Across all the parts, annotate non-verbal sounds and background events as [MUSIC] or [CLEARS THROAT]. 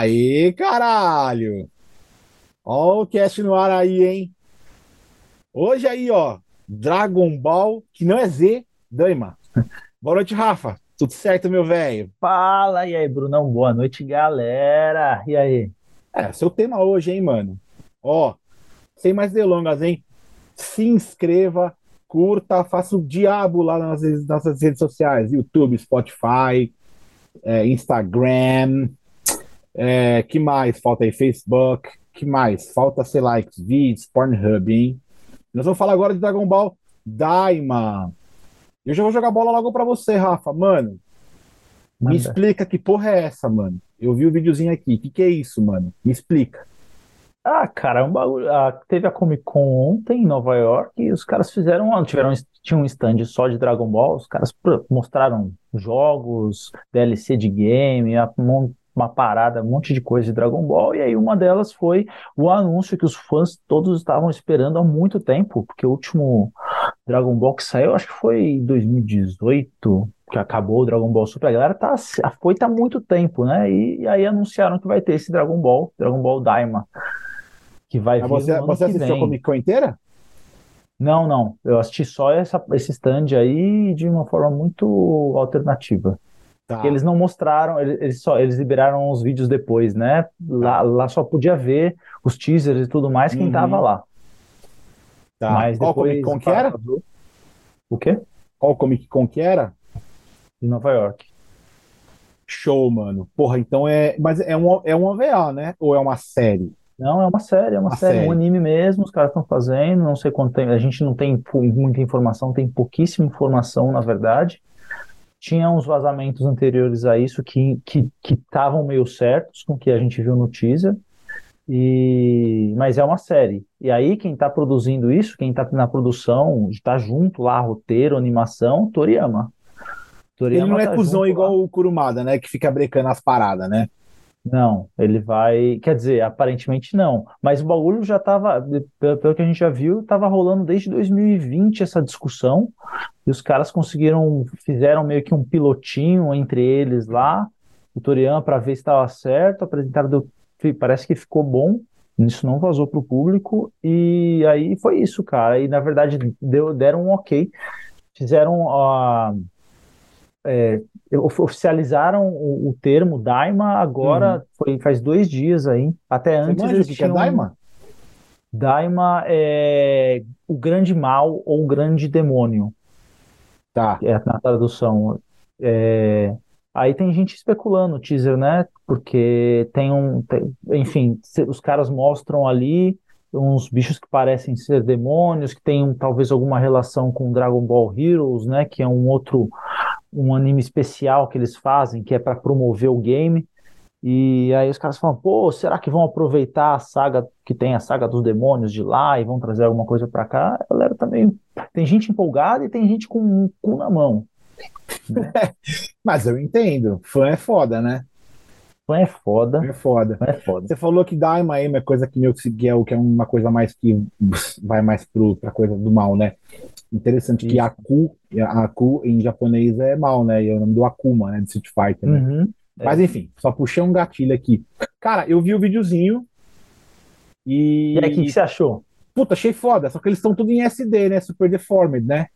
Aê, caralho! Ó o cast no ar aí, hein? Hoje aí, ó, Dragon Ball, que não é Z, Daima. [LAUGHS] Boa noite, Rafa. Tudo certo, meu velho? Fala, e aí, Brunão? Boa noite, galera. E aí? É, seu tema hoje, hein, mano? Ó, sem mais delongas, hein? Se inscreva, curta, faça o diabo lá nas nossas redes sociais, YouTube, Spotify, é, Instagram, é, que mais falta aí? Facebook, que mais? Falta, sei lá, vídeos, Pornhub, hein? Nós vamos falar agora de Dragon Ball Daima. Eu já vou jogar bola logo pra você, Rafa. Mano, me explica que porra é essa, mano. Eu vi o videozinho aqui. O que, que é isso, mano? Me explica. Ah, cara, é um bagulho. Ah, teve a Comic Con ontem em Nova York e os caras fizeram. Tiveram, tinha um stand só de Dragon Ball. Os caras mostraram jogos, DLC de game, uma parada, um monte de coisa de Dragon Ball, e aí uma delas foi o anúncio que os fãs todos estavam esperando há muito tempo, porque o último Dragon Ball que saiu, acho que foi em 2018, que acabou o Dragon Ball Super, a galera tá, foi tá há muito tempo, né? E, e, aí anunciaram que vai ter esse Dragon Ball, Dragon Ball Daima, que vai vir você, você assistiu a Comic Con inteira? Não, não. Eu assisti só essa, esse stand aí de uma forma muito alternativa. Tá. Eles não mostraram, eles só eles liberaram os vídeos depois, né? Lá, tá. lá só podia ver os teasers e tudo mais quem uhum. tava lá. Tá. Mas Qual Comic Con que era? O quê? Qual Comic Con que era? De Nova York. Show, mano. Porra, então é. Mas é um, é um OVA, né? Ou é uma série? Não, é uma série, é uma, uma série, série, um anime mesmo, os caras estão fazendo, não sei quanto tempo, a gente não tem muita informação, tem pouquíssima informação, na verdade tinha uns vazamentos anteriores a isso que estavam que, meio certos com o que a gente viu no teaser. E, mas é uma série. E aí, quem está produzindo isso, quem está na produção, está junto lá, roteiro, animação, Toriyama. Toriyama Ele não é tá cuzão igual lá. o Kurumada, né? Que fica brecando as paradas, né? Não, ele vai. Quer dizer, aparentemente não. Mas o bagulho já estava, pelo que a gente já viu, estava rolando desde 2020 essa discussão. E os caras conseguiram, fizeram meio que um pilotinho entre eles lá, o Torian, para ver se estava certo. Apresentaram, deu, parece que ficou bom. Isso não vazou para o público. E aí foi isso, cara. E na verdade deu, deram um ok. Fizeram a. Uh, é, oficializaram o, o, termo Daima agora, uhum. foi, faz dois dias aí. Até antes eles que tinham... é Daima? Daima é o grande mal ou o grande demônio. Tá. É na tradução. É... Aí tem gente especulando o teaser, né? Porque tem um. Tem... enfim, os caras mostram ali uns bichos que parecem ser demônios, que tem um, talvez alguma relação com Dragon Ball Heroes, né? Que é um outro um anime especial que eles fazem, que é para promover o game. E aí os caras falam, pô, será que vão aproveitar a saga que tem a saga dos demônios de lá e vão trazer alguma coisa para cá? A galera também tem gente empolgada e tem gente com um cu na mão. Né? [LAUGHS] Mas eu entendo, fã é foda, né? Fã é foda. É foda. Fã é foda. Você falou que Daima é coisa que meu que é, que é uma coisa mais que vai mais pro, pra coisa do mal, né? Interessante Isso. que Aku, Aku em japonês é mal, né? E é o nome do Akuma, né? De Street Fighter. Né? Uhum, é. Mas enfim, só puxei um gatilho aqui. Cara, eu vi o videozinho e. E aí, o que, que você achou? Puta, achei foda, só que eles estão tudo em SD, né? Super deformed, né?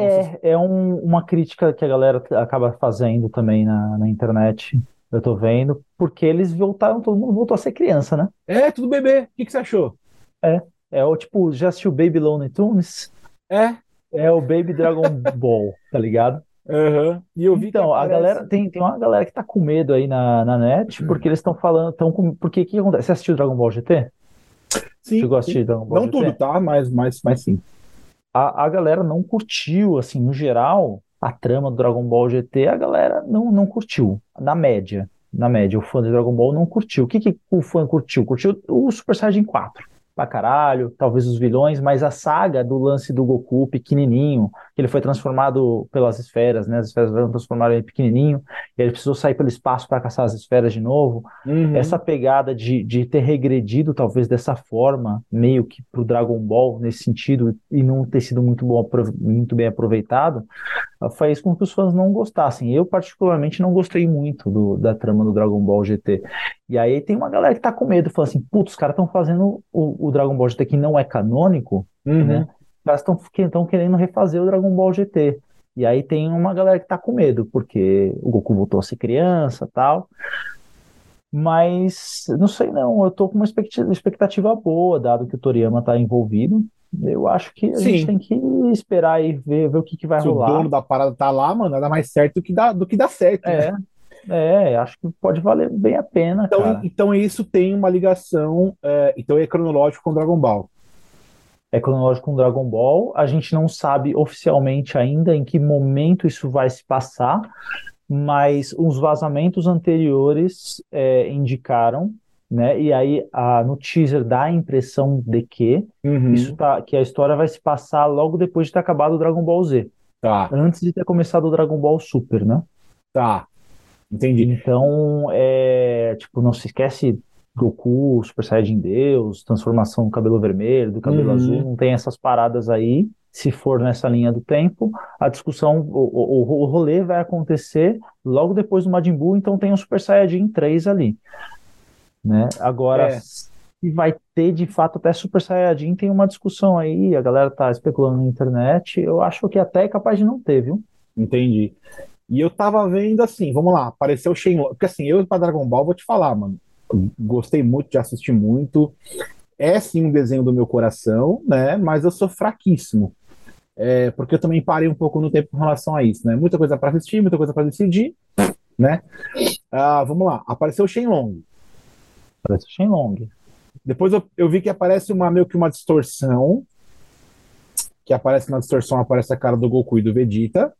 É, é um, uma crítica que a galera acaba fazendo também na, na internet. Eu tô vendo, porque eles voltaram, todo mundo voltou a ser criança, né? É, tudo bebê. O que, que você achou? É, é o tipo, já assistiu Baby Looney Tunes? É. É o Baby Dragon Ball, [LAUGHS] tá ligado? Uhum. E eu vi então, a galera tem, tem uma galera que tá com medo aí na, na net, porque eles estão falando, estão com. Porque o que acontece? Você assistiu Dragon Ball GT? Sim. Chegou a assistir Dragon Ball Não GT? tudo, tá? Mas, mas, mas sim. A, a galera não curtiu, assim, no geral, a trama do Dragon Ball GT, a galera não, não curtiu, na média. Na média, o fã de Dragon Ball não curtiu. O que, que o fã curtiu? Curtiu o Super Saiyajin 4 pra caralho, talvez os vilões, mas a saga do lance do Goku pequenininho, que ele foi transformado pelas esferas, né? As esferas transformaram ele pequenininho, e ele precisou sair pelo espaço para caçar as esferas de novo. Uhum. Essa pegada de, de ter regredido, talvez dessa forma, meio que pro Dragon Ball, nesse sentido, e não ter sido muito, bom, muito bem aproveitado, faz com que os fãs não gostassem. Eu, particularmente, não gostei muito do, da trama do Dragon Ball GT. E aí tem uma galera que tá com medo, fala assim, putz, os caras estão fazendo o, o, Dragon Ball GT que não é canônico, uhum. né? Os caras estão querendo refazer o Dragon Ball GT. E aí tem uma galera que tá com medo, porque o Goku voltou a ser criança tal. Mas não sei não, eu tô com uma expectativa boa, dado que o Toriyama tá envolvido. Eu acho que a Sim. gente tem que esperar e ver, ver o que, que vai Se rolar. o dono da parada tá lá, mano, nada mais certo do que dá, do que dá certo. É, né? É, acho que pode valer bem a pena, Então, cara. então isso tem uma ligação, é, então é cronológico com Dragon Ball. É cronológico com Dragon Ball. A gente não sabe oficialmente ainda em que momento isso vai se passar, mas os vazamentos anteriores é, indicaram, né? E aí a, no teaser dá a impressão de que Uhum. isso tá, que a história vai se passar logo depois de ter acabado o Dragon Ball Z, Tá, antes de ter começado o Dragon Ball Super, né? tá. Entendi. Então, é, tipo, não se esquece Goku, Super Saiyajin Deus, transformação do cabelo vermelho, do cabelo Uhum. azul, não tem essas paradas aí. Se for nessa linha do tempo, a discussão, o, o, o rolê vai acontecer logo depois do Majin Buu, então tem o Super Saiyajin 3 ali. Né? Agora, É. se vai ter de fato até Super Saiyajin, tem uma discussão aí, a galera tá especulando na internet. Eu acho que até é capaz de não ter, viu? Entendi. E eu tava vendo assim, vamos lá, apareceu o Shenlong. Porque assim, eu pra Dragon Ball vou te falar, mano. Gostei muito, já assisti muito. É sim um desenho do meu coração, né? Mas eu sou fraquíssimo. É, porque eu também parei um pouco no tempo com relação a isso, né? Muita coisa pra assistir, muita coisa pra decidir, né? Ah, vamos lá, apareceu o Shenlong. Parece o Shenlong. Depois eu, eu vi que aparece uma meio que uma distorção. Que aparece na distorção, aparece a cara do Goku e do Vegeta.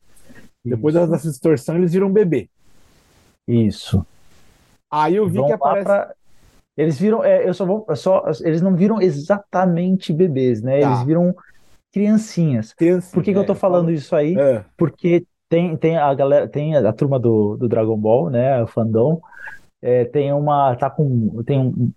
Depois Isso. dessa distorção, eles viram um bebê. Isso. Aí eu vi Vão que aparece. pra- Eles viram, é, eu só vou, só, eles não viram exatamente bebês, né? Tá. Eles viram criancinhas. criança, Por que que eu tô é, falando isso aí? É, Porque tem, tem a galera, tem a, a turma do, do Dragon Ball, né? O fandom, é, tem uma, tá com, tem um,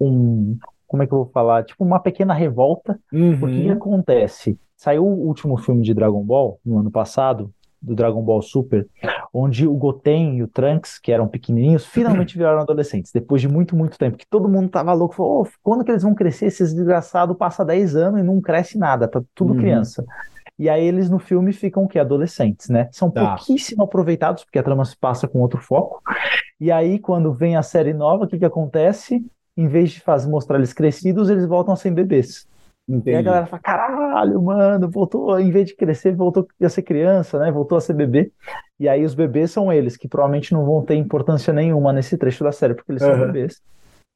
um, como é que eu vou falar? Tipo uma pequena revolta uhum, porque o que acontece? Saiu o último filme de Dragon Ball no ano passado, do Dragon Ball Super, onde o Goten e o Trunks, que eram pequenininhos, finalmente [CLEARS THROAT] viraram adolescentes, depois de muito, muito tempo, que todo mundo tava louco, falou, "Ô, quando que eles vão crescer? Esses desgraçados passa 10 anos e não cresce nada, tá tudo Uhum. criança. E aí eles no filme ficam o quê? Adolescentes, né? São Tá. pouquíssimo aproveitados, porque a trama se passa com outro foco. E aí, quando vem a série nova, o que que acontece? Em vez de fazer, mostrar eles crescidos, eles voltam a ser bebês. E a entendi. galera fala, caralho, mano, voltou, em vez de crescer, voltou a ser criança, né? Voltou a ser bebê. E aí os bebês são eles, que provavelmente não vão ter importância nenhuma nesse trecho da série, porque eles são Aham. bebês.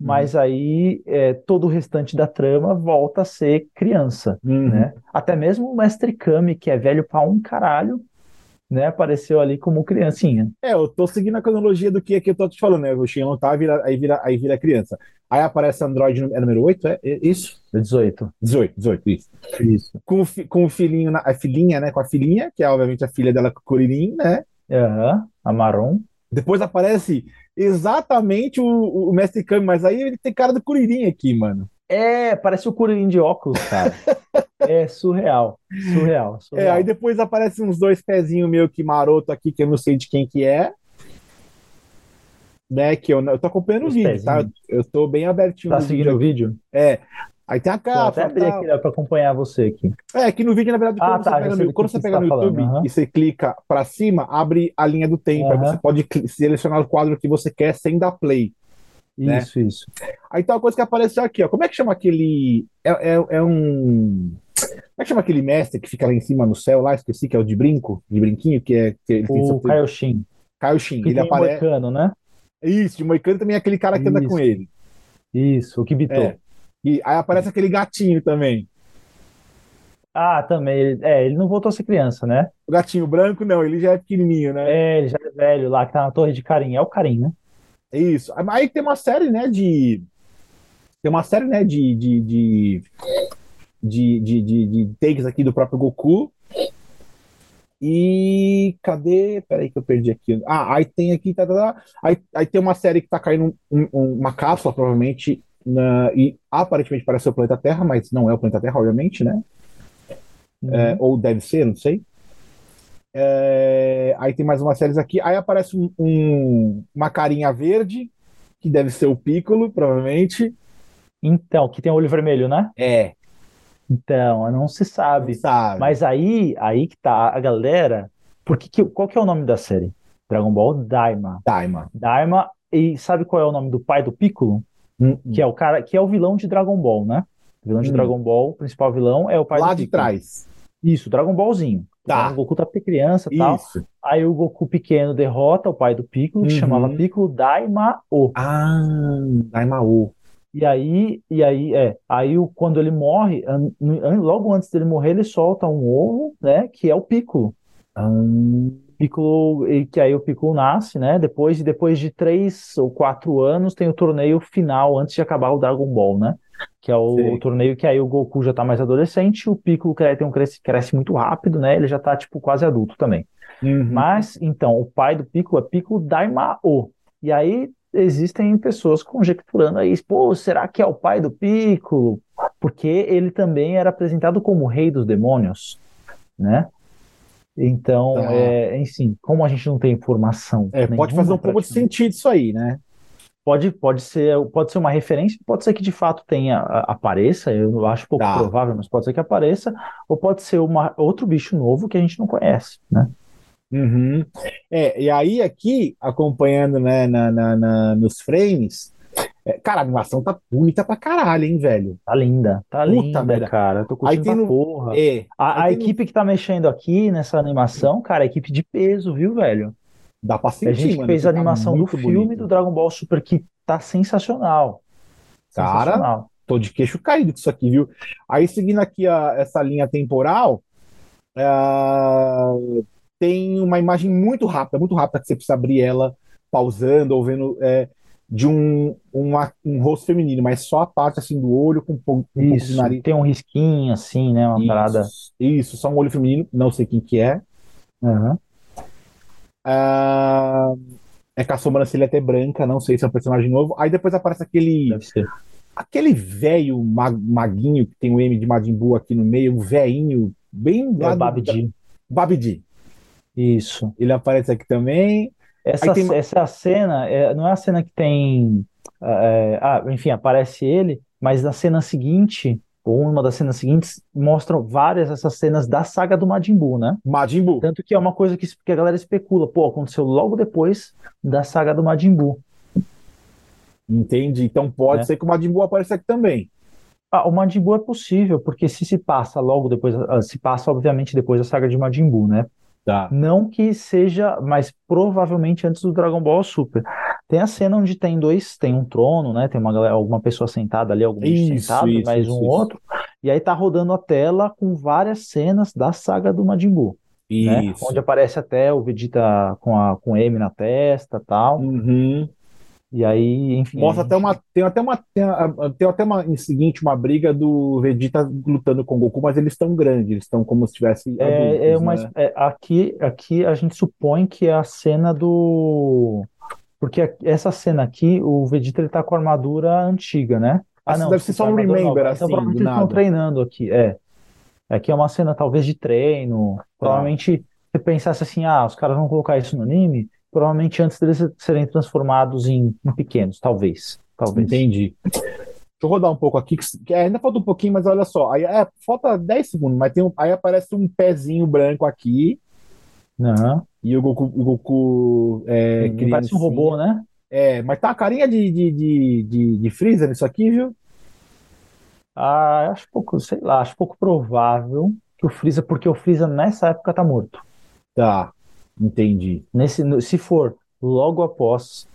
Mas aí é, todo o restante da trama volta a ser criança, Uhum. né? Até mesmo o Mestre Kami, que é velho pra um caralho, né? Apareceu ali como criancinha. É, eu tô seguindo a cronologia do que é que eu tô te falando, né? O Shenlong tá, vira, aí, vira, aí vira criança. Aí aparece Android, é número 8, é? É isso? 18. 18, 18, isso. Isso. Com com o filhinho, na- a filhinha, né? Com a filhinha, que é obviamente a filha dela com o Kuririn, né? Aham, a Marrom. Depois aparece exatamente o, o Mestre Kami, mas aí ele tem cara do Kuririn aqui, mano. É, parece o Kuririn de óculos, cara. [LAUGHS] É surreal, surreal, É, surreal. aí depois aparecem uns dois pezinhos meio que maroto aqui, que eu não sei de quem que é. Né, que eu, eu tô acompanhando o Os vídeo, tá? pezinhos. Eu tô bem abertinho Tá seguindo o vídeo. vídeo? É. Aí tem a Vou até capa, abrir tal. aqui ó, pra acompanhar você aqui. É, que no vídeo, na verdade, Ah, quando tá, você pega no, quando você pega no tá falando, YouTube aham. e você clica pra cima, abre a linha do tempo. Aí Aham. você pode selecionar o quadro que você quer sem dar play. Né? Isso, isso. Aí tem uma coisa que apareceu aqui, ó. Como é que chama aquele. É, é, é um. Como é que chama aquele mestre que fica lá em cima no céu, lá? Esqueci, que é o de brinco, de brinquinho, que é. Que ele tem O seu- Kaioshin, Kaioshin. que Ele tem o aparece. Moicano, né? Isso, de Moicano também é aquele cara que anda Isso. com ele. Isso, o Kibito. É. E aí aparece aquele gatinho também. Ah, também. É, ele não voltou a ser criança, né? O gatinho branco, não, ele já é pequenininho, né? É, ele já é velho lá, que tá na torre de Karin. É o Karin, né? Isso. Aí tem uma série, né, de, tem uma série, né, de, de, de, de, de, de, de takes aqui do próprio Goku. E cadê? Peraí que eu perdi aqui. Ah, aí tem aqui. Tá, tá, tá. Aí, aí tem uma série que tá caindo um- um- uma cápsula, provavelmente, na, e aparentemente parece ser o planeta Terra, mas não é o planeta Terra, obviamente, né? É, ou deve ser, não sei. É, aí tem mais umas séries aqui. Aí aparece um- um- uma carinha verde, que deve ser o Piccolo, provavelmente. Então, que tem olho vermelho, né? É, Então, não se sabe. sabe? Mas aí, aí que tá a galera. Porque que, qual que é o nome da série? Dragon Ball Daima. Daima. Daima, e sabe qual é o nome do pai do Piccolo? Hum, Que é o cara, que é o vilão de Dragon Ball, né? O vilão de Hum. Dragon Ball, o principal vilão é o pai Lá do de Piccolo. trás. Isso, Dragon Ballzinho. Tá. O Goku tá criança e tal. Isso. Aí o Goku pequeno derrota o pai do Piccolo, que Uhum. chamava Piccolo Daima-O. Ah, Daimao. E aí, e aí, é, aí o- quando ele morre, logo antes dele morrer, ele solta um ovo, né, que é o Piccolo. Ah, Piccolo, e que aí o Piccolo nasce, né, depois, depois de três ou quatro anos tem o torneio final, antes de acabar o Dragon Ball, né, que é o, Sei. torneio que aí o Goku já tá mais adolescente, o Piccolo tem um cresce, cresce muito rápido, né, ele já tá, tipo, quase adulto também. uhum. Mas, então, o pai do Piccolo é Piccolo Daimao. E aí existem pessoas conjecturando aí, pô, será que é o pai do Piccolo? Porque ele também era apresentado como o rei dos demônios, né? Então, Tá. é, enfim, como a gente não tem informação É, pode fazer um pouco de sentido isso aí, né? Pode, pode ser, pode ser uma referência, pode ser que de fato tenha, apareça, eu acho pouco Tá. provável, mas pode ser que apareça, ou pode ser uma, outro bicho novo que a gente não conhece, né? Uhum. É, e aí aqui, acompanhando, né, na, na- na- nos frames, é, cara, a animação tá bonita pra caralho, hein, velho? Tá linda, tá Puta linda, merda. cara. Tô Aí curtindo tem pra no- porra. É, A, a aí tem no- equipe que tá mexendo aqui nessa animação, cara, é equipe de peso, viu, velho? dá pra É a sentir, gente mano, fez a tá animação do muito filme bonito. do Dragon Ball Super que tá sensacional. Cara, Sensacional. tô de queixo caído com isso aqui, viu? Aí, seguindo aqui a- essa linha temporal, ah, tem uma imagem muito rápida, muito rápida, que você precisa abrir ela pausando ou vendo é, de um, uma- um rosto feminino, mas só a parte assim do olho com um pouco, um pouco de Isso, nariz. tem um risquinho assim, né? Uma Isso, parada. isso, só um olho feminino, não sei quem que é. Aham. Ah, é com a sobrancelha até branca, não sei se é um personagem novo. Aí depois aparece aquele Deve ser. aquele velho ma- maguinho que tem o M de Majin Buu aqui no meio, um velhinho bem É lá o do- Babidi. Babidi. Isso. Ele aparece aqui também. Essa, tem- essa cena é, não é a cena que tem. é, ah, enfim, aparece ele, mas na cena seguinte, ou uma das cenas seguintes, mostram várias dessas cenas da saga do Majin Buu, né? Majin Buu. Tanto que é uma coisa que, que a galera especula, pô, aconteceu logo depois da saga do Majin Buu. Entendi. Então pode É. ser que o Majin Buu apareça aqui também. Ah, o Majin Buu é possível, porque se se passa logo depois, ah, se passa obviamente depois da saga de Majin Buu, né? Tá. Não que seja, mas provavelmente antes do Dragon Ball Super. Tem a cena onde tem dois, tem um trono, né? Tem uma galera, alguma pessoa sentada ali, algum bicho Isso, sentado, isso, mais isso, um isso. outro. E aí tá rodando a tela com várias cenas da saga do Majin Buu, né? Isso. Onde aparece até o Vegeta com a com M na testa, tal. Uhum. E aí, enfim, Mostra até uma. Tem até uma. Tem, tem até uma. Em seguinte, uma briga do Vegeta lutando com o Goku, mas eles estão grandes, eles estão como se tivessem É, é né? é, aqui, aqui a gente supõe que é a cena do. Porque essa cena aqui, o Vegeta ele tá com a armadura antiga, né? Ah, não, deve ser só um remember, assim, Então provavelmente eles estão treinando aqui, é. Aqui é uma cena talvez de treino. Tá. Provavelmente, você pensasse assim, ah, os caras vão colocar isso no anime, provavelmente antes deles serem transformados em, em pequenos, talvez. Talvez. Entendi. Deixa eu rodar um pouco aqui, que, ainda falta um pouquinho, mas olha só. Aí, é, falta 10 segundos, mas tem um, aí aparece um pezinho branco aqui, Não, e o Goku, o Goku é, parece um criancinha. robô, né? É, mas tá uma carinha de, de, de, de, de Freezer nisso aqui, viu? Ah, acho pouco, sei lá, acho pouco provável que o Freeza, porque o Freeza nessa época tá morto. Tá, entendi. Nesse, se for logo após,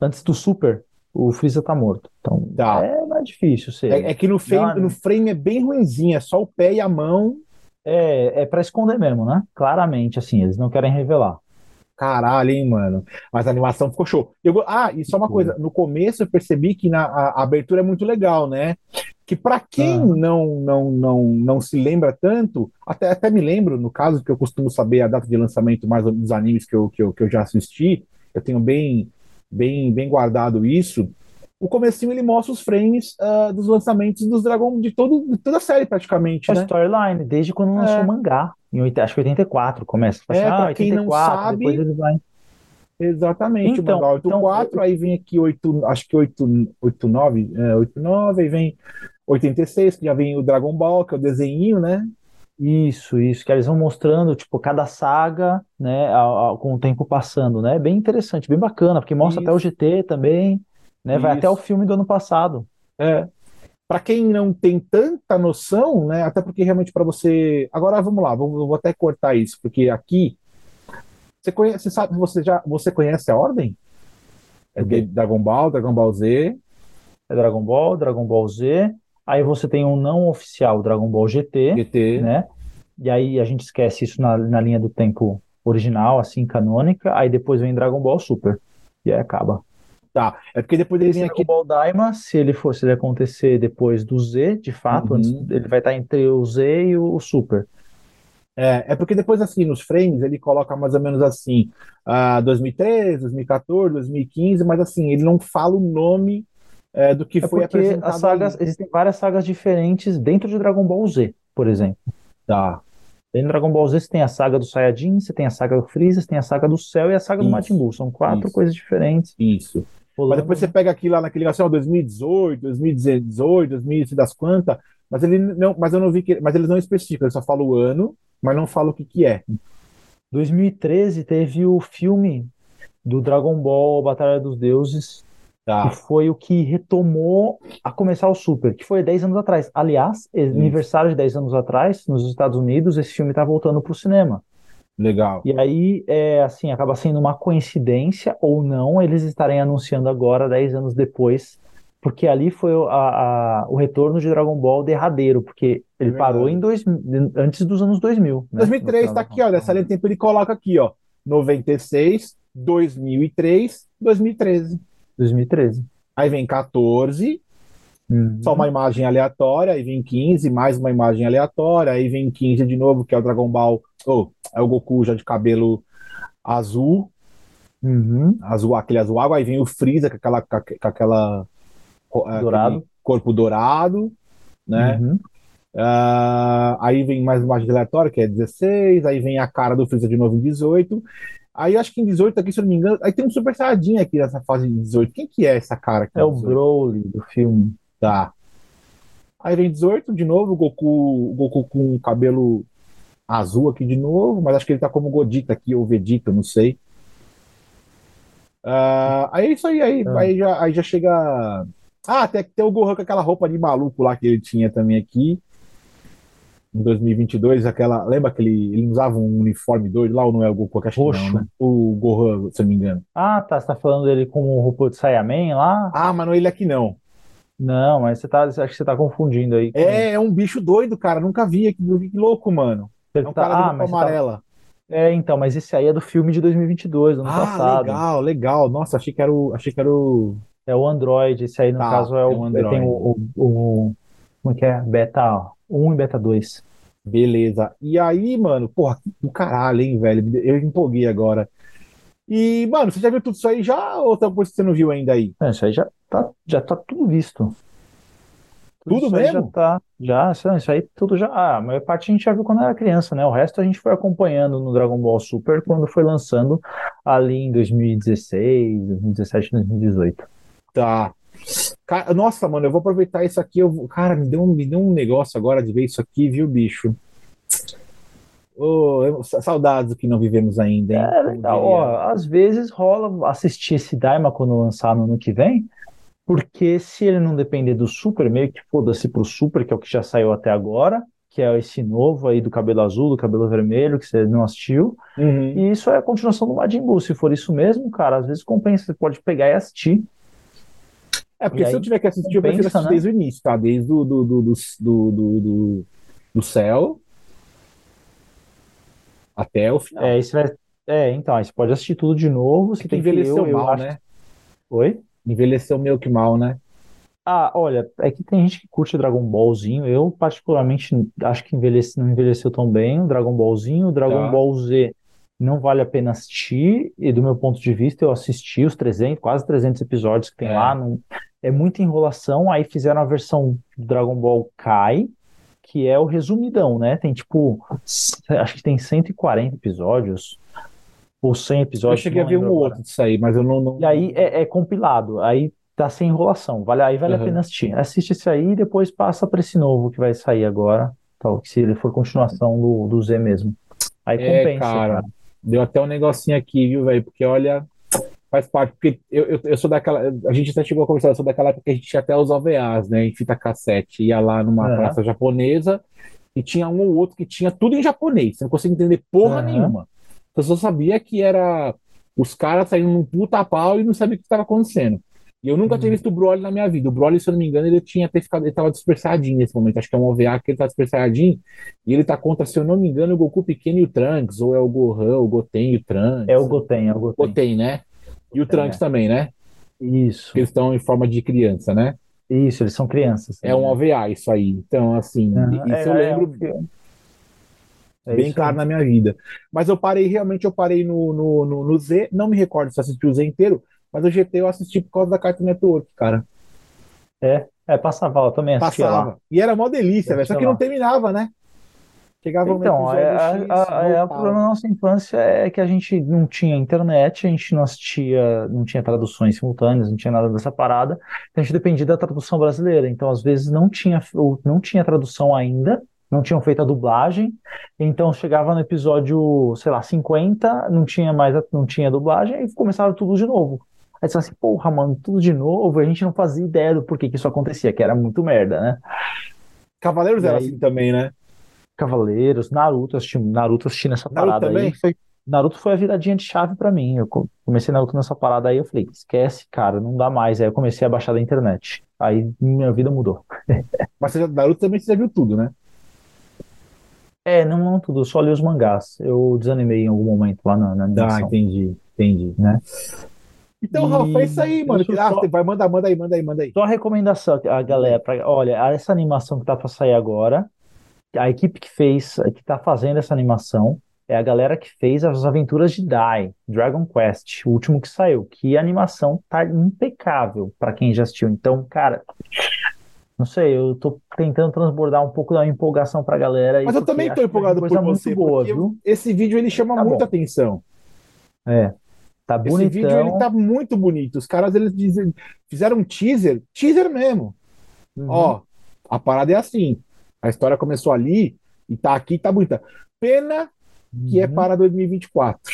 antes do Super, o Freeza tá morto. Então Tá. é mais difícil ser. É, é que no frame, Não, no frame é bem ruinzinho, é só o pé e a mão. É, é para esconder mesmo, né? Claramente, assim, eles não querem revelar. Caralho, hein, mano. Mas a animação ficou show. Eu, ah, e só uma coisa, no começo eu percebi que na, a, a abertura é muito legal, né? Que pra quem Ah. não, não, não, não se lembra tanto, até, até me lembro, no caso, que eu costumo saber a data de lançamento mais dos animes que eu, que eu, que eu já assisti, eu tenho bem, bem, bem guardado isso. O comecinho ele mostra os frames ah, dos lançamentos dos Dragon, de, todo, de toda a série praticamente, A né? storyline, desde quando lançou É. o mangá. Em, acho que 84 começa. É, ah, pra quem não 84, sabe, ele vai. Exatamente, Então, o mangá 84, então, aí vem aqui 8, acho que 8, 89, é, 89, aí vem 86, que já vem o Dragon Ball, que é o desenhinho, né? Isso, isso, que eles vão mostrando, tipo, cada saga, né, a- a- com o tempo passando, né? Bem interessante, bem bacana, porque mostra até o Isso. GT também, né? Vai até o Isso. filme do ano passado. É. Para quem não tem tanta noção, né? Até porque realmente para você. Agora vamos lá, vou, vou até cortar isso, porque aqui você conhece, sabe, você já você conhece a ordem? É quê? Dragon Ball, Dragon Ball Z, É Dragon Ball, Dragon Ball Z, aí você tem um não oficial Dragon Ball GT, GT. né? E aí a gente esquece isso na, na linha do tempo original, assim, canônica, aí depois vem Dragon Ball Super. E aí acaba. Tá. É porque depois ele vem Dragon aqui. Ball Daima, se ele for, se ele acontecer depois do Z, de fato, Uhum. ele vai estar entre o Z e o Super. É, é porque depois, assim, nos frames, ele coloca mais ou menos assim, ah, 2013, 2014, 2015, mas assim, ele não fala o nome é, do que É foi porque apresentado as sagas, ali. existem várias sagas diferentes dentro de Dragon Ball Z, por exemplo. Tá. Dentro do Dragon Ball Z você tem a saga do Saiyajin, você tem a saga do Freeza, você tem a saga do Céu e a saga do Isso, Majin Buu. São quatro isso. coisas diferentes. Isso. Mas depois você pega aqui lá naquele assim, ó, 2018, 2018, 2000, sei das quantas, mas ele não, mas eu não vi que, mas eles não especificam, ele só fala o ano, mas não fala o que que é. 2013 teve o filme do Dragon Ball Batalha dos Deuses, Tá. que foi o que retomou a começar o Super, que foi 10 anos atrás. Aliás, aniversário de 10 anos atrás, nos Estados Unidos, esse filme está voltando para o cinema. Legal. E aí, é, assim, acaba sendo uma coincidência ou não eles estarem anunciando agora, 10 anos depois, porque ali foi o- a- a- o retorno de Dragon Ball derradeiro, porque ele Verdade. parou em dois, antes dos anos 2000, né? 2003 No tá aqui, ó, da- nessa linha de tempo ele coloca aqui, ó, 96, 2003, 2013. 2013. Aí vem 14, Uhum. só uma imagem aleatória, aí vem 15, mais uma imagem aleatória, aí vem 15 de novo, que é o Dragon Ball, ou é o Goku já de cabelo azul, Uhum. azul, aquele azul água, aí vem o Freeza com aquela, com aque- com aquela co- Dourado. corpo dourado, né? Uhum. Ah, aí vem mais uma imagem aleatória, que é 16, aí vem a cara do Freeza de novo em 18. Aí acho que em 18 aqui, se eu não me engano, aí tem um Super Saiyajin aqui nessa fase de 18. Quem que é essa cara aqui? É o 18? Broly do filme. Tá. Aí vem 18 de novo, o Goku, o Goku com o cabelo azul aqui de novo, mas acho que ele tá como Godita aqui, ou Vegeta, não sei. Ah, aí é isso aí, aí, Ah. aí, já, aí já chega. Ah, até que tem o Gohan com aquela roupa de maluco lá que ele tinha também aqui. Em 2022, aquela. Lembra que ele, ele usava um uniforme doido lá, ou não é o Goku? Acho que não, Roxo. né? O Gohan, se eu não me engano. Ah, tá. Você tá falando dele com o robô de Saiyaman lá? Ah, mas não é ele aqui não. Não, mas você tá, acho que você tá confundindo aí. com- É, é um bicho doido, cara. Nunca vi. Que, que louco, mano. É Você um tá- cara ah, mas tá- amarela. É, então, mas esse aí é do filme de 2022, do ano Ah, passado. legal, legal. Nossa, achei que era o. Achei que era o. É o Android, esse aí no Tá, caso é é o, o é, tem o, o, o- como é que é? Beta 1 e Beta 2. Beleza. E aí, mano, porra, do caralho, hein, velho? Eu empolguei agora. E, mano, você já viu tudo isso aí já ou tem coisa que você não viu ainda aí? Não, isso aí já tá, já tá tudo visto. Tudo aí mesmo? Já tá, já, isso isso aí tudo já. Ah, a maior parte a gente já viu quando era criança, né? O resto a gente foi acompanhando no Dragon Ball Super quando foi lançando ali em 2016, 2017, 2018. Tá. Ca- Nossa, mano, eu vou aproveitar isso aqui. Eu... vou- Cara, me deu, um, me deu um negócio agora de ver isso aqui, viu, bicho? Ô, eu- sa- saudades do que não vivemos ainda? É diria. ó, às vezes rola assistir esse Daima quando lançar no ano que vem, porque se ele não depender do Super, meio que foda-se pro Super, que é o que já saiu até agora, que é esse novo aí do cabelo azul, do cabelo vermelho, que você não assistiu, Uhum. e isso é a continuação do Majin Buu. Se for isso mesmo, cara, às vezes compensa, você pode pegar e assistir. É, porque se eu tiver que assistir, eu prefiro assistir né? desde o início, tá? Desde do, do, do, do, do, céu até o final. É, esse vai, É, então, aí você pode assistir tudo de novo. Você É que tem que envelheceu eu, eu mal, né? Oi? Envelheceu meio que mal, né? Ah, olha, é que tem gente que curte Dragon Ballzinho. Eu, particularmente, acho que envelhece, não envelheceu tão bem o Dragon Ballzinho. O Dragon Tá. Ball Z não vale a pena assistir. E do meu ponto de vista, eu assisti os 300, quase 300 episódios que tem É. lá. Não, é muita enrolação. Aí fizeram a versão do Dragon Ball Kai, que é o resumidão, né? Tem tipo, acho que tem 140 episódios. Ou 100 Eu episódios. cheguei a ver um agora. outro disso aí, mas eu não. não- E aí é, é compilado, aí tá sem enrolação, vale, aí vale a Aham. pena assistir. Assiste esse aí e depois passa para esse novo que vai sair agora, tal, que se ele for continuação do, do Z mesmo. Aí É, compensa, cara. cara. Deu até um negocinho aqui, viu, velho? Porque olha, faz parte. Porque eu, eu, eu sou daquela. A gente até chegou a conversar, eu sou daquela época que a gente tinha até os OVAs, né? Em fita cassete. Ia lá numa Aham. praça japonesa e tinha um ou outro que tinha tudo em japonês. Você não conseguia entender porra Aham. nenhuma. Você só sabia que era os caras saindo num puta pau e não sabia o que estava acontecendo. E eu nunca tinha Uhum. visto o Broly na minha vida. O Broly, se eu não me engano, ele tinha ter ficado, ele tava Saiyajin nesse momento. Acho que é um OVA que ele tá Saiyajin. E ele tá contra, se eu não me engano, o Goku pequeno e o Trunks, ou é o Gohan, o Goten e o Trunks. É o Goten, é o Goten. Goten, né? E o Trunks é. também, né? Isso, eles estão em forma de criança, né? isso, eles são crianças. É um OVA isso aí. Então, assim, Aham. isso É, eu é um lembro. É bem claro aí. na minha vida. Mas eu parei, realmente, eu parei no, no, no, no Z. Não me recordo se assisti o Z inteiro, mas o GT eu assisti por causa da Cartoon Network, cara. É, é, passava, eu também assistia lá. Passava. E era mó delícia, velho. Só que não lá. terminava, né? Chegava no Então, episódio é, a, X, a, a- o voltava. problema da nossa infância é que a gente não tinha internet, a gente não assistia, não tinha traduções simultâneas, não tinha nada dessa parada, então a gente dependia da tradução brasileira. Então, às vezes, não tinha, ou não tinha tradução ainda, não tinham feito a dublagem, então chegava no episódio, sei lá, 50, não tinha mais, a- não tinha dublagem, e começava tudo de novo. Aí você fala assim, porra, mano, tudo de novo, a gente não fazia ideia do porquê que isso acontecia, que era muito merda, né? Cavaleiros E era aí- assim também, né? Cavaleiros, Naruto, assisti, Naruto assisti nessa Naruto parada aí. também? Foi, Naruto foi a viradinha de chave pra mim. Eu co- comecei Naruto nessa parada aí, eu falei, esquece, cara, não dá mais. Aí eu comecei a baixar da internet. Aí minha vida mudou. [LAUGHS] Mas você Naruto também você já viu tudo, né? É, não, não tudo, eu só li os mangás. Eu desanimei em algum momento lá na, na Ah, animação, entendi, entendi. né? Então, E Rafa, é isso aí, mano. Ah, só- vai, manda, manda aí, manda aí, manda aí. Só a recomendação, a galera, pra, olha, essa animação que tá pra sair agora, a equipe que fez, que tá fazendo essa animação, é a galera que fez as aventuras de Dai, Dragon Quest, o último que saiu, que a animação tá impecável pra quem já assistiu. Então, cara, não sei, eu tô tentando transbordar um pouco da empolgação pra galera Mas eu também tô vem empolgado por você, boa, viu? esse vídeo ele chama Tá muita bom. atenção. É, tá Esse bonitão. vídeo ele tá muito bonito. Os caras eles dizem- fizeram um teaser, teaser mesmo. Uhum. Ó, a parada é assim. A história começou ali e tá aqui, tá bonita. Pena que é Uhum. para 2024.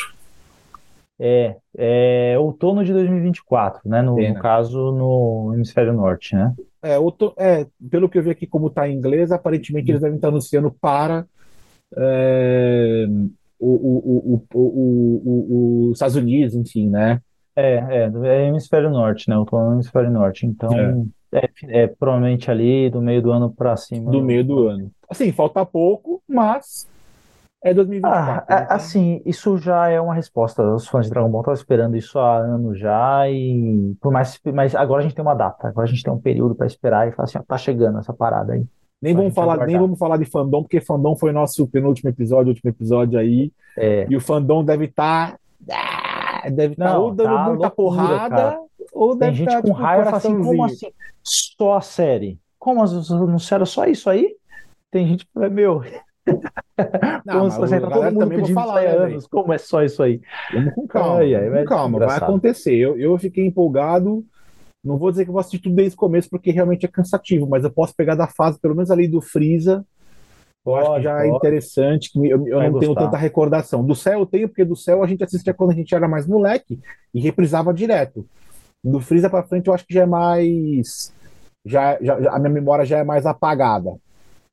É, é outono de 2024, né? No, no caso, no hemisfério norte, né? É, outro, é, pelo que eu vi aqui como tá em inglês, aparentemente eles devem estar anunciando para é, o, o, o, o, o, o- os Estados Unidos, enfim, né? É, é, é hemisfério norte, né? Outono no hemisfério norte. Então, é, é provavelmente ali do meio do ano pra cima. Do meio do ano. Assim, falta pouco, mas é Ah, 2024. é, né? assim, isso já é uma resposta. Os fãs de Dragon Ball estão esperando isso há anos já e por mais, mas agora a gente tem uma data, agora a gente tem um período para esperar e falar assim, ó, tá chegando essa parada aí. Nem a vamos falar, nem vamos falar de fandom, porque fandom foi nosso penúltimo episódio, último episódio aí. É, E o fandom deve estar. deve estar ou dando tá muita loucura, porrada, cara. Ou tem deve gente estar com tipo, raiva, fala assim, como assim? Só a série? Como as- anunciaram só isso aí? Tem gente que fala, meu, [LAUGHS] Não, como mas tá todo mundo também vou pedindo falar, né, anos, como é só isso aí? Vamos com calma, Ai, ai, vamos vai calma, vai acontecer. Eu, eu fiquei empolgado. Não vou dizer que eu vou assistir tudo desde o começo, porque realmente é cansativo, mas eu posso pegar da fase, pelo menos ali do Freeza. Eu acho que Pode, já é pode. interessante, que eu, eu não tenho gostar. tanta recordação. Do céu eu tenho, porque do céu a gente assistia quando a gente era mais moleque e reprisava direto. Do Freeza pra frente eu acho que já é mais. Já, já, já- a minha memória já é mais apagada,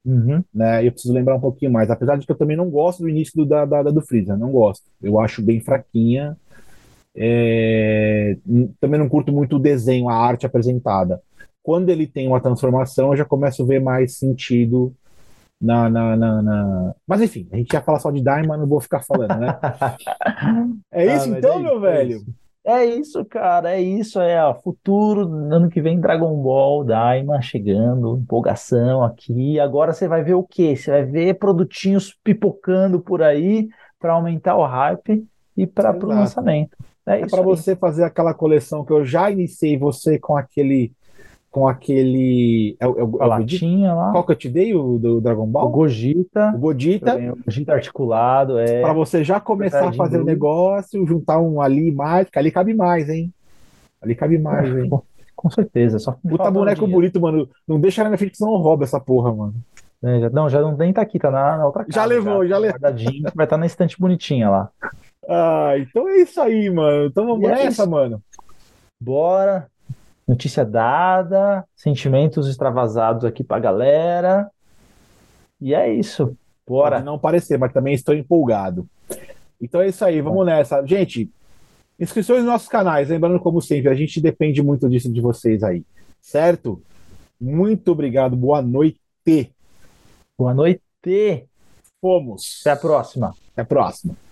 Uhum. né? Eu preciso lembrar um pouquinho mais. Apesar de que eu também não gosto do início do, da, da, da do Freeza, não gosto. Eu acho bem fraquinha. É, Também não curto muito o desenho, a arte apresentada. Quando ele tem uma transformação, eu já começo a ver mais sentido na, na, na, na- Mas enfim, a gente ia falar só de Diamond, não vou ficar falando, né? [LAUGHS] É Ah, isso mas então, é meu isso, é velho? É isso, cara, é isso, é ó, futuro, ano que vem Dragon Ball, Daima chegando, empolgação aqui. Agora você vai ver o quê? Você vai ver produtinhos pipocando por aí para aumentar o hype e para o lançamento. É É para você fazer aquela coleção que eu já iniciei você com aquele. Com aquele. É, o- é, o- A é o Gogeta? latinha lá, Qual que eu te dei? O do Dragon o Ball? Gogita, O Gogeta. eu ganhei o Gogita articulado, é. Para você já começar a fazer o Lu. negócio, juntar um ali mais, que ali cabe mais, hein? Ali cabe mais, hein? Com, com certeza, só Puta boneco dinheiro. bonito, mano. Não deixa na minha frente que senão eu roubo essa porra, mano. É, já- não, já não nem tá aqui, tá na, na outra Já casa. levou, já tá levou. vai estar na estante bonitinha lá. Ah, então é isso aí, mano. Então vamos E é nessa, isso. mano. Bora. Notícia dada, sentimentos extravasados aqui pra galera. E é isso. Bora. Pode não parecer, mas também estou empolgado. Então é isso aí, vamos nessa. Gente, inscrições nos nossos canais. Lembrando, como sempre, a gente depende muito disso de vocês aí. Certo? Muito obrigado. Boa noite. Boa noite. Fomos. Até a próxima. Até a próxima.